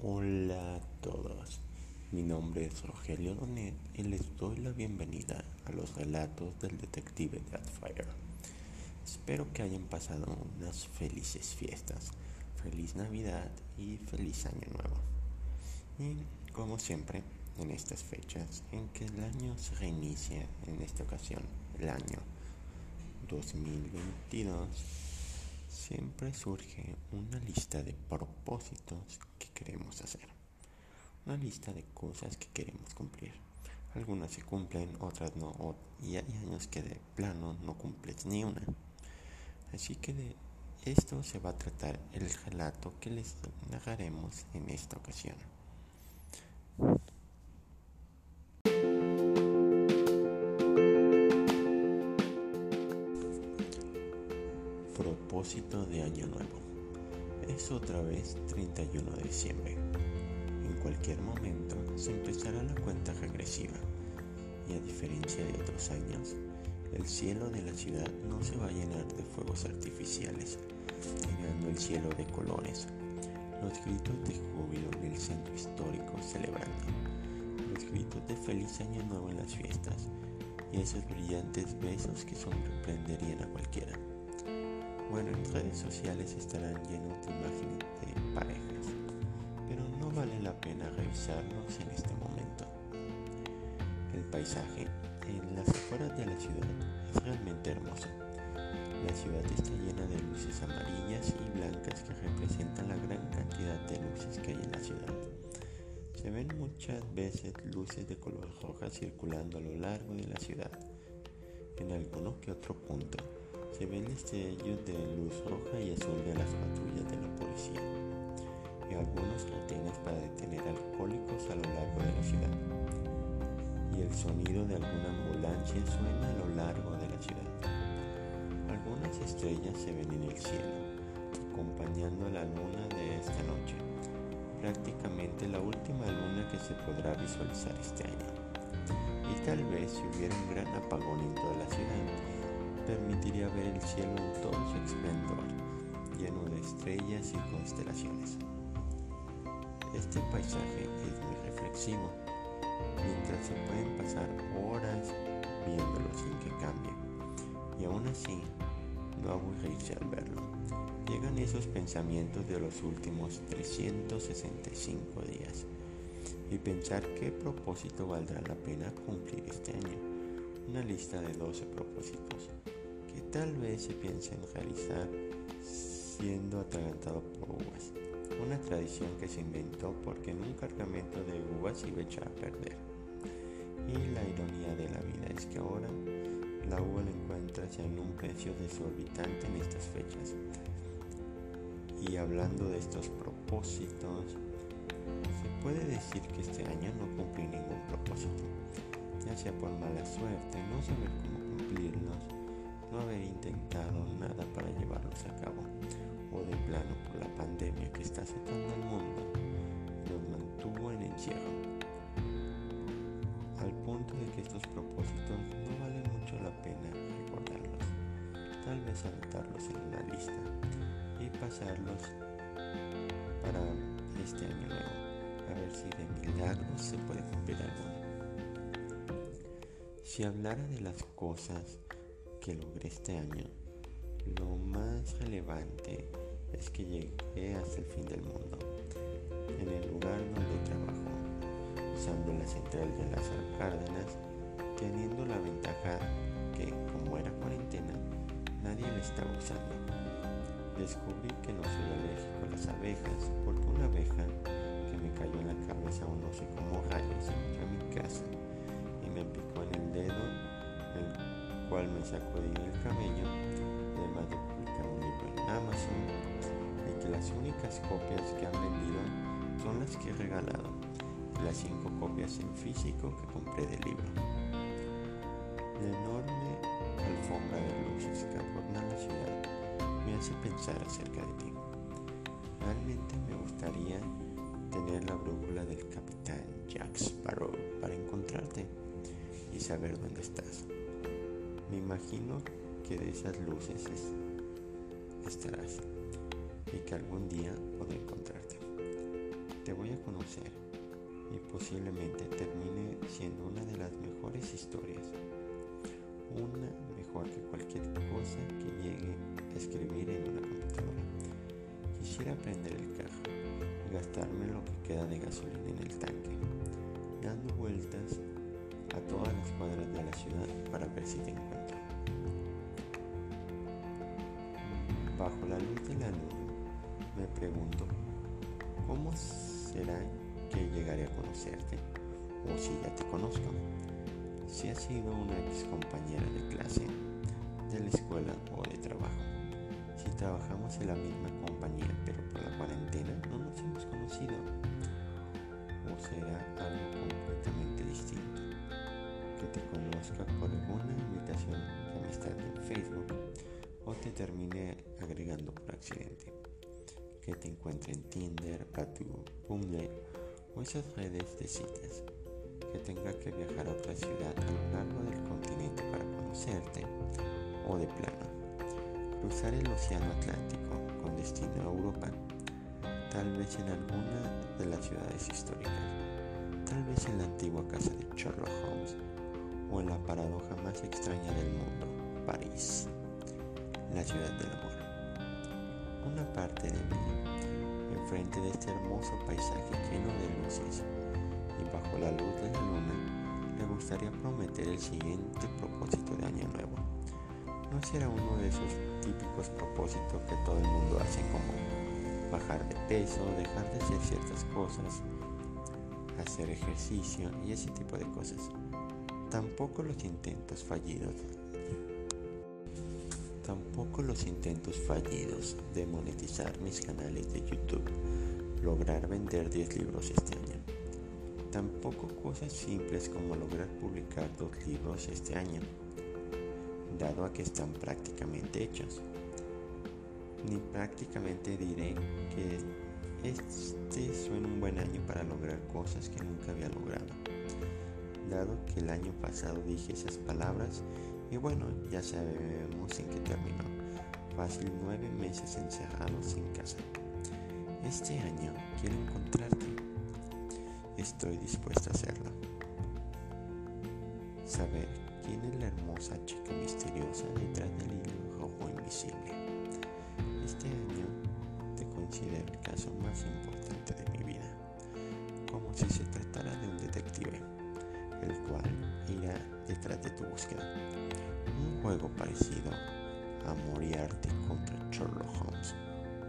Hola a todos, mi nombre es Rogelio Donet y les doy la bienvenida a los relatos del detective Deadfire. Espero que hayan pasado unas felices fiestas, feliz Navidad y feliz Año Nuevo. Y como siempre, en estas fechas en que el año se reinicia, en esta ocasión el año 2022, siempre surge una lista de propósitos queremos hacer. Una lista de cosas que queremos cumplir. Algunas se cumplen, otras no, y hay años que de plano no cumples ni una. Así que de esto se va a tratar el relato que les narraremos en esta ocasión. Propósito de Año Nuevo. Es otra vez 31 de diciembre. En cualquier momento se empezará la cuenta regresiva y a diferencia de otros años, el cielo de la ciudad no se va a llenar de fuegos artificiales, llenando el cielo de colores. Los gritos de júbilo en el centro histórico celebrando, los gritos de feliz año nuevo en las fiestas y esos brillantes besos que sorprenderían a cualquiera. Bueno, en redes sociales estarán llenos de en este momento. El paisaje en las afueras de la ciudad es realmente hermoso. La ciudad está llena de luces amarillas y blancas que representan la gran cantidad de luces que hay en la ciudad. Se ven muchas veces luces de color roja circulando a lo largo de la ciudad. En alguno que otro punto se ven destellos de luz roja y azul de las patrullas de la policía algunos retenes para detener alcohólicos a lo largo de la ciudad. Y el sonido de alguna ambulancia suena a lo largo de la ciudad. Algunas estrellas se ven en el cielo, acompañando la luna de esta noche, prácticamente la última luna que se podrá visualizar este año. Y tal vez si hubiera un gran apagón en toda la ciudad, permitiría ver el cielo en todo su esplendor, lleno de estrellas y constelaciones. Este paisaje es muy reflexivo, mientras se pueden pasar horas viéndolo sin que cambie, y aún así no aburrirse al verlo. Llegan esos pensamientos de los últimos 365 días y pensar qué propósito valdrá la pena cumplir este año. Una lista de 12 propósitos tal vez se piense en realizar siendo atragantado por uvas, una tradición que se inventó porque en un cargamento de uvas iba a echar a perder. Y la ironía de la vida es que ahora la uva la encuentras en un precio desorbitante en estas fechas. Y hablando de estos propósitos, se puede decir que este año no cumplí ningún propósito, ya sea por mala suerte, no saber cómo cumplirlos, no haber intentado nada para llevarlos a cabo, o de plano por la pandemia que está azotando al mundo, nos mantuvo en encierro. Al punto de que estos propósitos no vale mucho la pena recordarlos, tal vez anotarlos en una lista y pasarlos para este año nuevo, a ver si de milagros se puede cumplir alguno. Si hablara de las cosas logré este año, lo más relevante es que llegué hasta el fin del mundo, en el lugar donde trabajo, usando la central de las Cárdenas, teniendo la ventaja que, como era cuarentena, nadie la estaba usando. Descubrí que no soy alérgico a las abejas, porque una abeja que me cayó en la cabeza o no sé cómo rayos entró a mi casa y me picó en el dedo, cual me sacudí el cabello, además de publicar un libro en Amazon, y que las únicas copias que han vendido son las que he regalado, las cinco copias en físico que compré del libro. La enorme alfombra de luces que adorna la ciudad me hace pensar acerca de ti. Realmente me gustaría tener la brújula del capitán Jack Sparrow para encontrarte y saber dónde estás. Me imagino que de esas luces estarás y que algún día podré encontrarte. Te voy a conocer y posiblemente termine siendo una de las mejores historias. Una mejor que cualquier cosa que llegue a escribir en una computadora. Quisiera prender el carro y gastarme lo que queda de gasolina en el tanque, dando vueltas a todas las cuadras de la ciudad para ver si te encuentro. Bajo la luz de la luna, me pregunto, ¿cómo será que llegaré a conocerte? O si ya te conozco. Si has sido una ex compañera de clase, de la escuela o de trabajo. Si trabajamos en la misma compañía, pero por la cuarentena no nos hemos conocido. O será algo completamente distinto. Que te conozca por alguna invitación de amistad en Facebook o te termine agregando por accidente. Que te encuentre en Tinder, Badu, Bumble o esas redes de citas. Que tenga que viajar a otra ciudad a lo largo del continente para conocerte o de plano. Cruzar el Océano Atlántico con destino a Europa. Tal vez en alguna de las ciudades históricas. Tal vez en la antigua casa de Sherlock Holmes o en la paradoja más extraña del mundo, París la ciudad del amor. Una parte de mí, enfrente de este hermoso paisaje lleno de luces y bajo la luz de la luna, le gustaría prometer el siguiente propósito de año nuevo. No será uno de esos típicos propósitos que todo el mundo hace como bajar de peso, dejar de hacer ciertas cosas, hacer ejercicio y ese tipo de cosas. Tampoco los intentos fallidos Tampoco los intentos fallidos de monetizar mis canales de YouTube, lograr vender 10 libros este año. Tampoco cosas simples como lograr publicar dos libros este año, dado a que están prácticamente hechos. Ni prácticamente diré que este suena un buen año para lograr cosas que nunca había logrado, dado que el año pasado dije esas palabras y bueno, ya sabemos en qué terminó. Fácil nueve meses encerrados en casa. Este año quiero encontrarte. Estoy dispuesta a hacerlo. Saber quién es la hermosa chica misteriosa detrás del hilo rojo invisible. Este año te considero el caso más importante de mi vida, como si se tratara de un detective, el cual irá detrás de tu búsqueda un juego parecido a Moriarty contra Sherlock Holmes,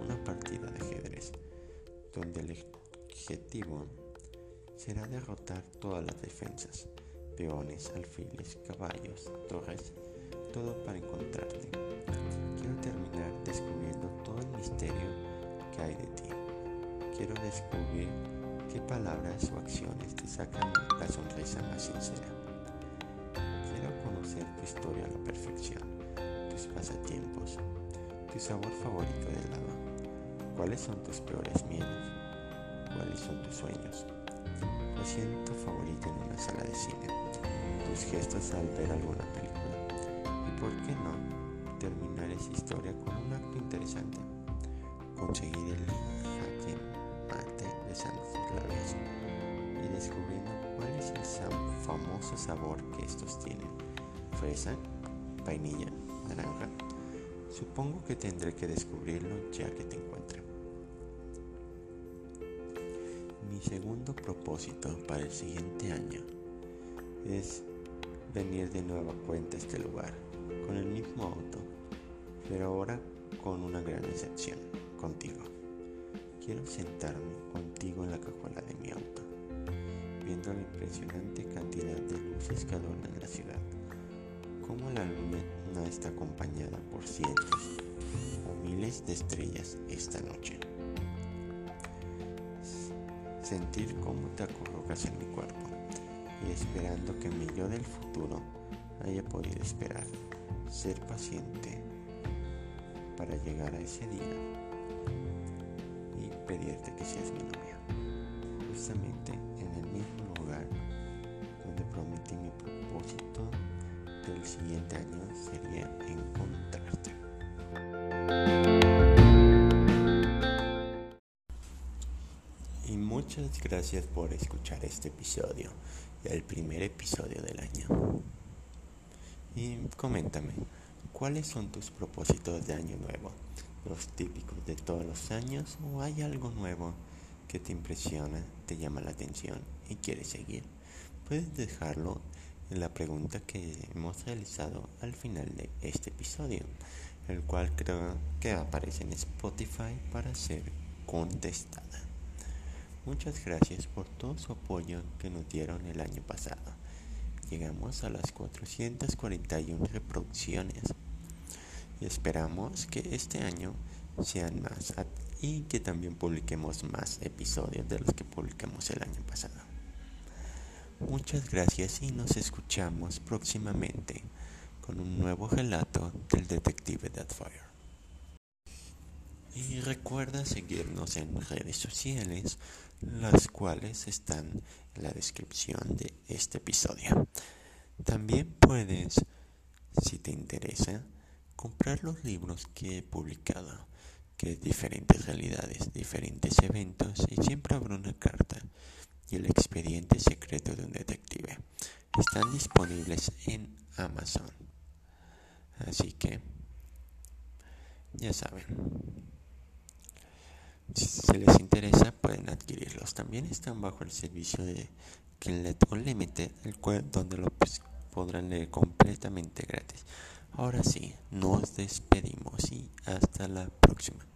una partida de ajedrez, donde el objetivo será derrotar todas las defensas, peones, alfiles, caballos, torres, todo para encontrarte. Quiero terminar descubriendo todo el misterio que hay de ti. Quiero descubrir qué palabras o acciones te sacan la sonrisa más sincera. Tu historia a la perfección, tus pasatiempos, tu sabor favorito de helado, cuáles son tus peores miedos, cuáles son tus sueños, tu asiento favorito en una sala de cine, tus gestos al ver alguna película y por qué no terminar esa historia con un acto interesante, conseguir el mate besando tus labios y descubriendo cuál es el famoso sabor que estos tienen fresa, vainilla, naranja. Supongo que tendré que descubrirlo ya que te encuentre. Mi segundo propósito para el siguiente año es venir de nueva cuenta a este lugar, con el mismo auto, pero ahora con una gran excepción, contigo. Quiero sentarme contigo en la cajuela de mi auto, viendo la impresionante cantidad de luces que adornan la ciudad como la luna está acompañada por cientos o miles de estrellas esta noche. Sentir cómo te acurrucas en mi cuerpo y esperando que mi yo del futuro haya podido esperar, ser paciente para llegar a ese día pedirte que seas mi novia, justamente en el mismo lugar donde prometí mi propósito el siguiente año sería encontrarte. y muchas gracias por escuchar este episodio, el primer episodio del año. Y coméntame, ¿cuáles son tus propósitos de año nuevo? ¿Los típicos de todos los años o hay algo nuevo que te impresiona, te llama la atención y quieres seguir? Puedes dejarlo en la pregunta que hemos realizado al final de este episodio, el cual creo que aparece en Spotify para ser contestada. Muchas gracias por todo su apoyo que nos dieron el año pasado. Llegamos a las 441 reproducciones y esperamos que este año sean más y que también publiquemos más episodios de los que publicamos el año pasado. Muchas gracias y nos escuchamos próximamente con un nuevo relato del detective Deadfire. Y recuerda seguirnos en redes sociales, las cuales están en la descripción de este episodio. También puedes, si te interesa, comprar los libros que he publicado, que es diferentes realidades, diferentes eventos y siempre habrá una carta y el expediente secreto de un detective. Están disponibles en Amazon. Así que, ya saben. Si les interesa, pueden adquirirlos. También están bajo el servicio de Kindle Unlimited, el cual, donde lo podrán leer completamente gratis. Ahora sí, nos despedimos y hasta la próxima.